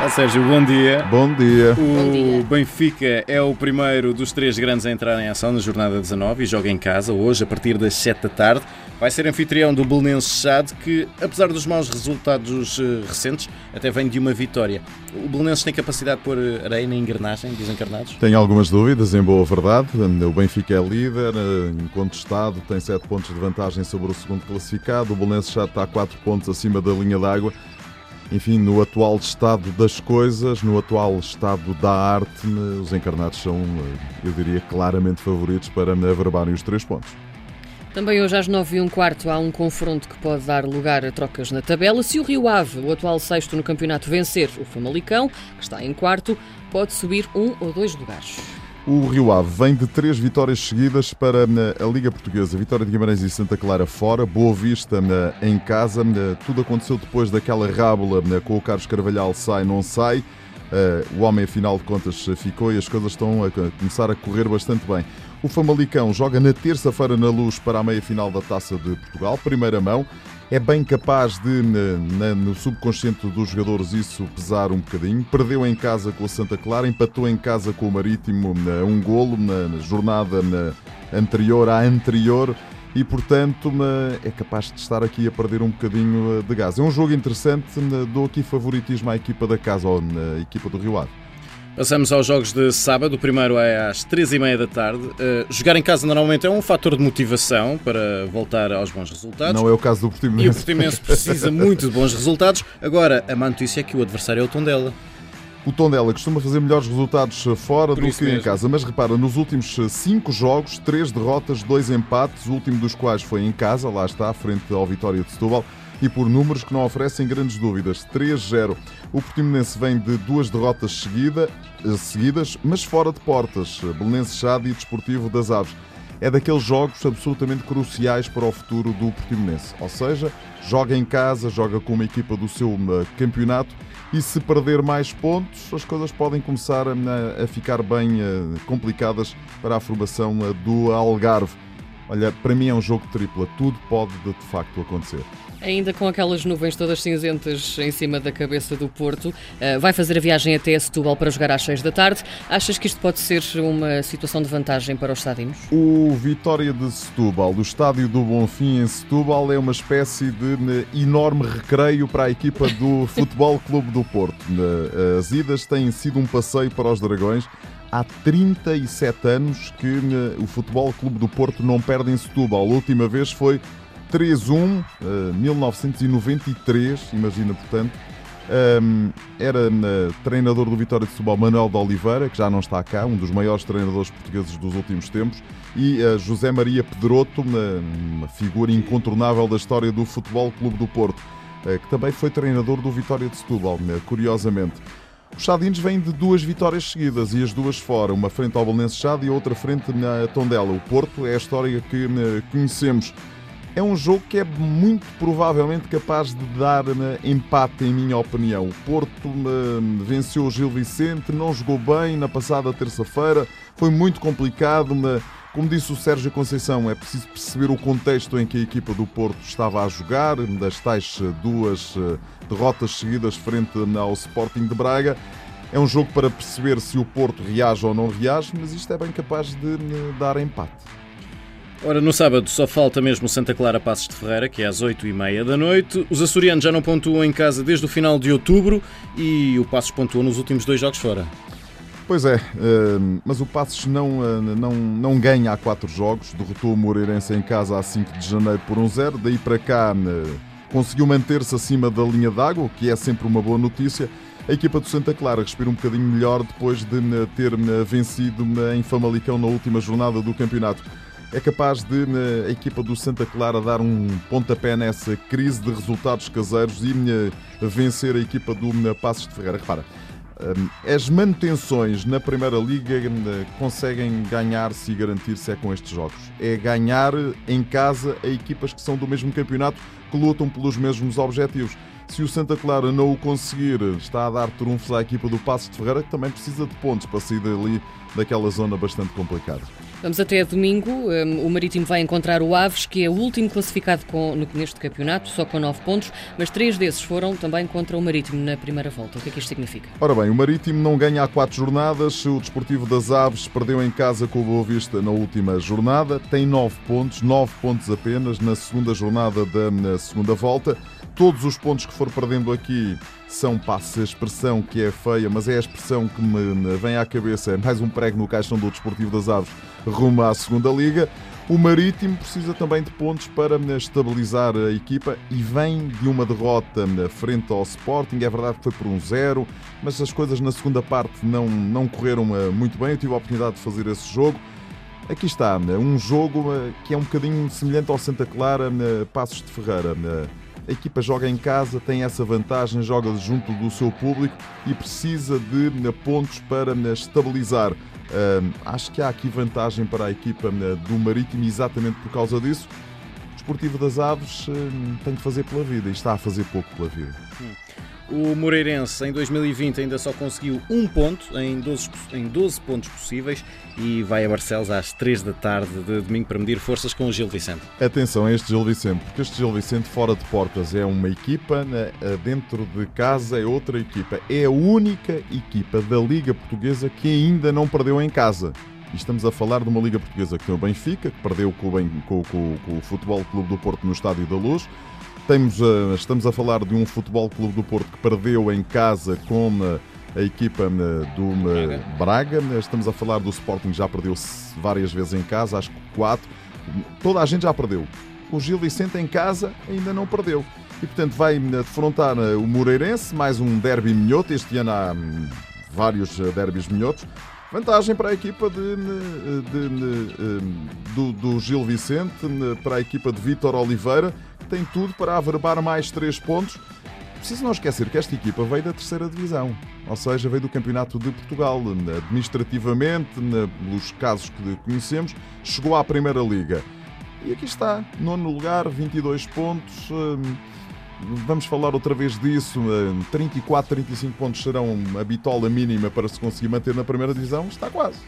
Ah, Sérgio, bom dia. Bom dia. O Benfica é o primeiro dos três grandes a entrar em ação na jornada 19 e joga em casa hoje a partir das 7 da tarde. Vai ser anfitrião do Belenenses Chade que, apesar dos maus resultados uh, recentes, até vem de uma vitória. O Belenenses tem capacidade de pôr eh, areia na engrenagem dos encarnados? Tenho algumas dúvidas, em boa verdade. O Benfica é líder, eh, incontestado, tem 7 pontos de vantagem sobre o segundo classificado. O Belenenses Chade está a 4 pontos acima da linha d'água enfim, no atual estado das coisas, no atual estado da arte, os encarnados são, eu diria, claramente favoritos para averbarem os três pontos. Também hoje às 9 e um quarto há um confronto que pode dar lugar a trocas na tabela. Se o Rio Ave, o atual sexto no campeonato, vencer o Famalicão, que está em quarto, pode subir um ou dois lugares. O Rio Ave vem de três vitórias seguidas para a Liga Portuguesa. Vitória de Guimarães e Santa Clara fora, Boa Vista em casa. Tudo aconteceu depois daquela rábula com o Carlos Carvalhal sai, não sai. O homem, afinal de contas, ficou e as coisas estão a começar a correr bastante bem. O Famalicão joga na terça-feira na luz para a meia-final da Taça de Portugal, primeira mão é bem capaz de, na, no subconsciente dos jogadores, isso pesar um bocadinho. Perdeu em casa com a Santa Clara, empatou em casa com o Marítimo um golo na, jornada anterior à anterior e, portanto, é capaz de estar aqui a perder um bocadinho eh, de gás. É um jogo interessante, dou aqui favoritismo à equipa da casa, ou na equipa do Rio Ave. Passamos aos jogos de sábado. O primeiro é às três e meia da tarde. Uh, jogar em casa normalmente é um fator de motivação para voltar aos bons resultados. Não é o caso do Portimonense. E o Portimonense precisa muito de bons resultados. Agora, a má notícia é que o adversário é o Tondela. O Tondela costuma fazer melhores resultados fora Por do que mesmo. em casa, mas repara, nos últimos cinco jogos, três derrotas, dois empates, o último dos quais foi em casa, lá está, frente ao Vitória de Setúbal e por números que não oferecem grandes dúvidas. 3-0. O Portimonense vem de duas derrotas seguida, eh, seguidas, mas fora de portas. Belenense Chade e Desportivo das Aves. É daqueles jogos absolutamente cruciais para o futuro do Portimonense. Ou seja, joga em casa, joga com uma equipa do seu eh, campeonato e se perder mais pontos, as coisas podem começar a, ficar bem uh, complicadas para a formação uh, do Algarve. Olha, para mim é um jogo tripla, tudo pode de facto acontecer. Ainda com aquelas nuvens todas cinzentas em cima da cabeça do Porto, eh, vai fazer a viagem até Setúbal para jogar às 6 da tarde. Achas que isto pode ser uma situação de vantagem para os estádios? O Vitória de Setúbal, do estádio do Bonfim em Setúbal, é uma espécie de enorme recreio para a equipa do Futebol Clube do Porto. As idas têm sido um passeio para os Dragões há 37 anos que né, o Futebol Clube do Porto não perde em Setúbal. A última vez foi 3-1, 1993, eh, imagina, portanto. Era uh, treinador do Vitória de Setúbal Manuel de Oliveira, que já não está cá, um dos maiores treinadores portugueses dos últimos tempos, e José Maria Pedroto, uma, figura incontornável da história do Futebol Clube do Porto, que também foi treinador do Vitória de Setúbal, curiosamente. Os Chadinos vêm de duas vitórias seguidas e as duas fora, uma frente ao Belenenses Chade e outra frente na Tondela. O Porto é a história que conhecemos. É um jogo que é muito provavelmente capaz de dar empate, em minha opinião. O Porto venceu o Gil Vicente, não jogou bem na passada terça-feira, foi muito complicado. Como disse o Sérgio Conceição, é preciso perceber o contexto em que a equipa do Porto estava a jogar, das tais eh, duas eh, derrotas seguidas frente ao Sporting de Braga. É um jogo para perceber se o Porto reage ou não reage, mas isto é bem capaz de dar empate. Ora, no sábado só falta mesmo Santa Clara Passos de Ferreira, que é às 8h30 da noite. Os açorianos já não pontuam em casa desde o final de outubro e o Passos pontuou nos últimos dois jogos fora. Pois é, ehm, mas o Passos não, eh, não, não ganha há quatro jogos, derrotou o Moreirense em casa a 5 de janeiro por 1-0, daí para cá conseguiu manter-se acima da linha d'água, o que é sempre uma boa notícia. A equipa do Santa Clara respira um bocadinho melhor depois de ter vencido em Famalicão na última jornada do campeonato. É capaz de a equipa do Santa Clara dar um pontapé nessa crise de resultados caseiros e vencer a equipa do Passos de Ferreira. Repara, as manutenções na Primeira Liga hum, conseguem ganhar-se e garantir-se é com estes jogos. É ganhar em casa a equipas que são do mesmo campeonato, que lutam pelos mesmos objetivos. Se o Santa Clara não o conseguir, está a dar trunfos à equipa do Passos de Ferreira, que também precisa de pontos para sair dali daquela zona bastante complicada. Vamos até domingo. Um, o Marítimo vai encontrar o Aves, que é o último classificado com, neste campeonato, só com 9 pontos, mas três desses foram também contra o Marítimo na primeira volta. O que é que isto significa? Ora bem, o Marítimo não ganha há quatro jornadas. O Desportivo das Aves perdeu em casa com o Boa Vista na última jornada. Tem 9 pontos, 9 pontos apenas na segunda jornada da segunda volta. Todos os pontos que for perdendo aqui são, passa a expressão que é feia, mas é a expressão que me vem à cabeça. É mais um prego no caixão do Desportivo das Aves rumo à segunda Liga. O Marítimo precisa também de pontos para estabilizar a equipa e vem de uma derrota frente ao Sporting. É verdade que foi por um zero, mas as coisas na segunda parte não, não correram eh, muito bem. Eu tive a oportunidade de fazer esse jogo. Aqui está, um jogo eh, que é um bocadinho semelhante ao Santa Clara, Passos de Ferreira. A equipa joga em casa, tem essa vantagem, joga junto do seu público e precisa de pontos para estabilizar. acho que há aqui vantagem para a equipa do Marítimo exatamente por causa disso. O Desportivo das Aves tem que fazer pela vida e está a fazer pouco pela vida. O Moreirense em 2020 ainda só conseguiu um ponto em 12, em 12 pontos possíveis e vai a Barcelos às 3 da tarde de domingo para medir forças com o Gil Vicente. Atenção a este Gil Vicente, porque este Gil Vicente fora de portas é uma equipa, dentro de casa é outra equipa. É a única equipa da Liga Portuguesa que ainda não perdeu em casa. E estamos a falar de uma Liga Portuguesa que tem o Benfica, que perdeu com o, com, com, com o Futebol Clube do Porto no Estádio da Luz, temos, uh, estamos a falar de um Futebol Clube do Porto que perdeu em casa com uh, a equipa uh, do Braga. Estamos a falar do Sporting, já perdeu várias vezes em casa, acho que quatro. Toda a gente já perdeu. O Gil Vicente em casa ainda não perdeu. E portanto vai defrontar o Moreirense, mais um derby minhoto. Este ano há hum, vários derbys minhotos. Vantagem para a equipa de, de, de, hum, do, do Gil Vicente, para a equipa de Vítor Oliveira tem tudo para averbar mais três pontos. Preciso não esquecer que esta equipa veio da terceira divisão, ou seja, veio do Campeonato de Portugal. Administrativamente, nos casos que conhecemos, chegou à Primeira Liga. E aqui está, nono lugar, 22 pontos. Vamos falar outra vez disso. 34, hum, 35 pontos serão a bitola mínima para se conseguir manter na primeira divisão. Está quase.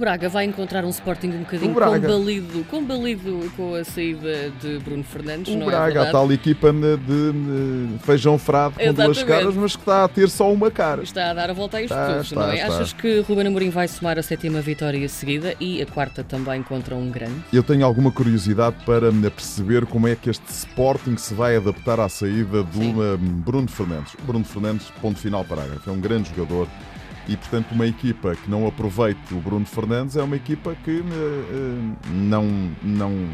Braga vai encontrar um Sporting um bocadinho combalido, combalido com a saída de Bruno Fernandes. O não é Braga, é a tal equipa de, de feijão frado com Exatamente. duas caras, mas que está a ter só uma cara. Está a dar a volta a isto tudo, não é? Está. Achas que Ruben Amorim vai somar a sétima vitória seguida e a quarta também contra um grande? Eu tenho alguma curiosidade para perceber como é que este Sporting se vai adaptar à saída do Sim. Eh, Bruno Fernandes. Bruno Fernandes, ponto final parágrafo, é um grande jogador e, portanto, uma equipa que não aproveite o Bruno Fernandes é uma equipa que uh, não, não,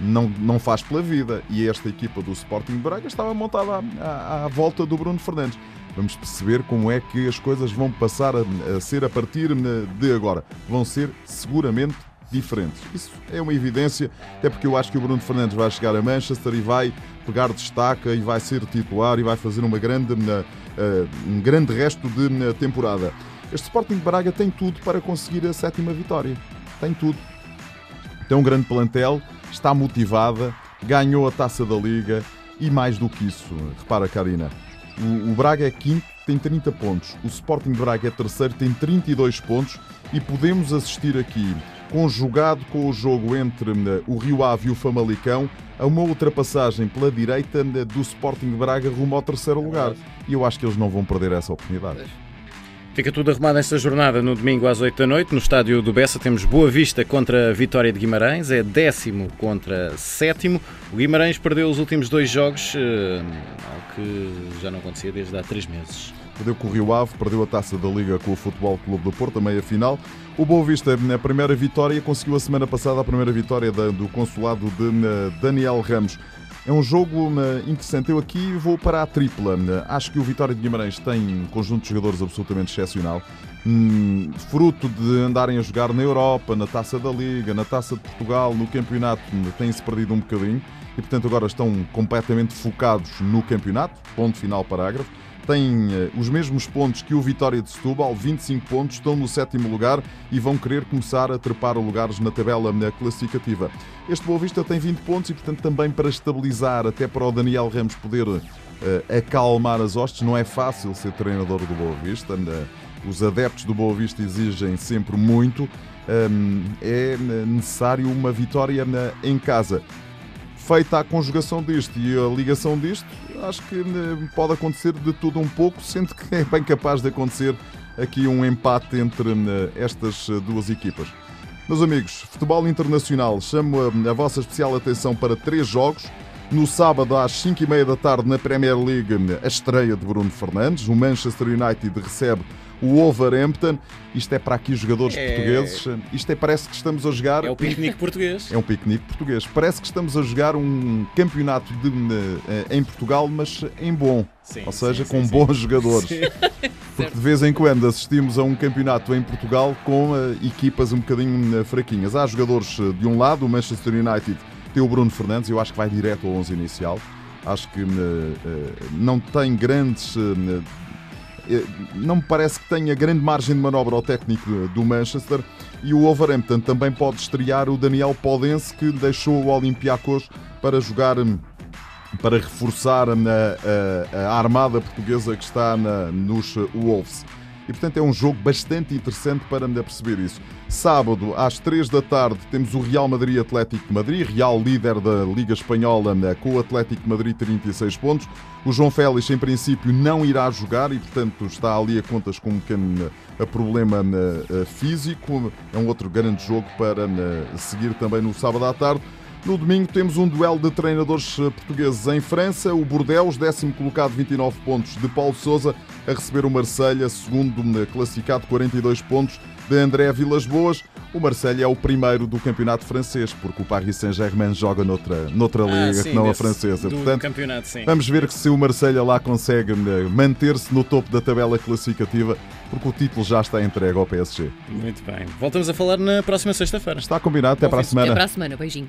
não, não faz pela vida. E esta equipa do Sporting Braga estava montada à, à, à, volta do Bruno Fernandes. Vamos perceber como é que as coisas vão passar a, a ser a partir de agora. Vão ser seguramente diferentes. Isso é uma evidência, até porque eu acho que o Bruno Fernandes vai chegar a Manchester e vai pegar destaca e vai ser titular e vai fazer uma grande uh, um grande resto de uh, temporada. Este Sporting de Braga tem tudo para conseguir a sétima vitória. Tem tudo. Tem um grande plantel, está motivada, ganhou a taça da Liga e mais do que isso. Repara, Karina, o Braga é quinto, tem 30 pontos. O Sporting de Braga é terceiro, tem 32 pontos. E podemos assistir aqui, conjugado com o jogo entre uh, o Rio Ave e o Famalicão, a uma ultrapassagem pela direita do Sporting de Braga rumo ao terceiro lugar. E eu acho que eles não vão perder essa oportunidade. Fica tudo arrumado esta jornada no domingo às 8 da noite. No estádio do Bessa temos Boa Vista contra a Vitória de Guimarães, é décimo contra sétimo. O Guimarães perdeu os últimos dois jogos, eh, algo que já não acontecia desde há três meses. Perdeu com o Rio Ave, perdeu a taça da Liga com o Futebol Clube do Porto, a meia final. O Boa Vista, na primeira vitória, conseguiu a semana passada a primeira vitória do consulado de eh, Daniel Ramos. É um jogo interessante. Eu aqui vou para a tripla. Acho que o Vitória de Guimarães tem um conjunto de jogadores absolutamente excepcional. Hum, fruto de andarem a jogar na Europa, na Taça da Liga, na Taça de Portugal, no campeonato, têm-se perdido um bocadinho e, portanto, agora estão completamente focados no campeonato. Ponto final, parágrafo têm eh, os mesmos pontos que o Vitória de Setúbal, 25 pontos, estão no sétimo lugar e vão querer começar a trepar lugares na tabela classificativa. Este Boa Vista tem 20 pontos e, portanto, também para estabilizar, até para o Daniel Ramos poder acalmar as hostes. Não é fácil ser treinador do Boa Vista. Os adeptos do Boa Vista exigem sempre muito. É necessário uma vitória em casa. Feita a conjugação disto e a ligação disto, acho que pode acontecer de tudo um pouco, sendo que é bem capaz de acontecer aqui um empate entre estas duas equipas. Meus amigos, futebol internacional, chamo a, a vossa especial atenção para três jogos. No sábado, às 5h30 da tarde, na Premier League, a estreia de Bruno Fernandes. O Manchester United recebe o Wolverhampton. Isto é para aqui jogadores é... portugueses. Isto é, parece que estamos a jogar. É o piquenique português. É um piquenique português. Parece que estamos a jogar um campeonato de, eh, em Portugal, mas em bom. Sim, Ou seja, sim, com sim, bons jogadores. Porque de vez em quando assistimos a um campeonato em Portugal com uh, equipas um bocadinho uh, fraquinhas. Há jogadores uh, de um lado, o Manchester United tem o Bruno Fernandes, eu acho que vai direto ao 11 inicial. Acho que não tem grandes eh, não me parece que tenha grande margem de manobra ao técnico do Manchester e o Wolverhampton também pode estrear o Daniel Podense que deixou o Olympiacos para jogar hum, para reforçar a, a, a armada portuguesa que está na, nos Wolves. E portanto é um jogo bastante interessante para me perceber isso. Sábado, às 3 da tarde, temos o Real Madrid Atlético de Madrid, Real líder da Liga Espanhola, né, com o Atlético de Madrid 36 pontos. O João Félix, em princípio, não irá jogar e, portanto, está ali a contas com um pequeno né, problema né, físico. É um outro grande jogo para seguir também no sábado à tarde. No domingo temos um duelo de treinadores eh, portugueses em França. O Bordeaux, décimo colocado, 29 pontos, de Paulo Sousa, a receber o Marselha, segundo eh, classificado, 42 pontos, de André Vilas Boas. O Marselha é o primeiro do campeonato francês, porque o Paris Saint-Germain joga noutra, noutra ah, liga, sim, que não a francesa. Portanto, vamos ver se o Marselha lá consegue eh, manter-se no topo da tabela classificativa, porque o título já está entregue ao PSG. Muito bem. Voltamos a falar na próxima sexta-feira. Está combinado. Até Bom, para a semana. Até para a semana. Beijinho.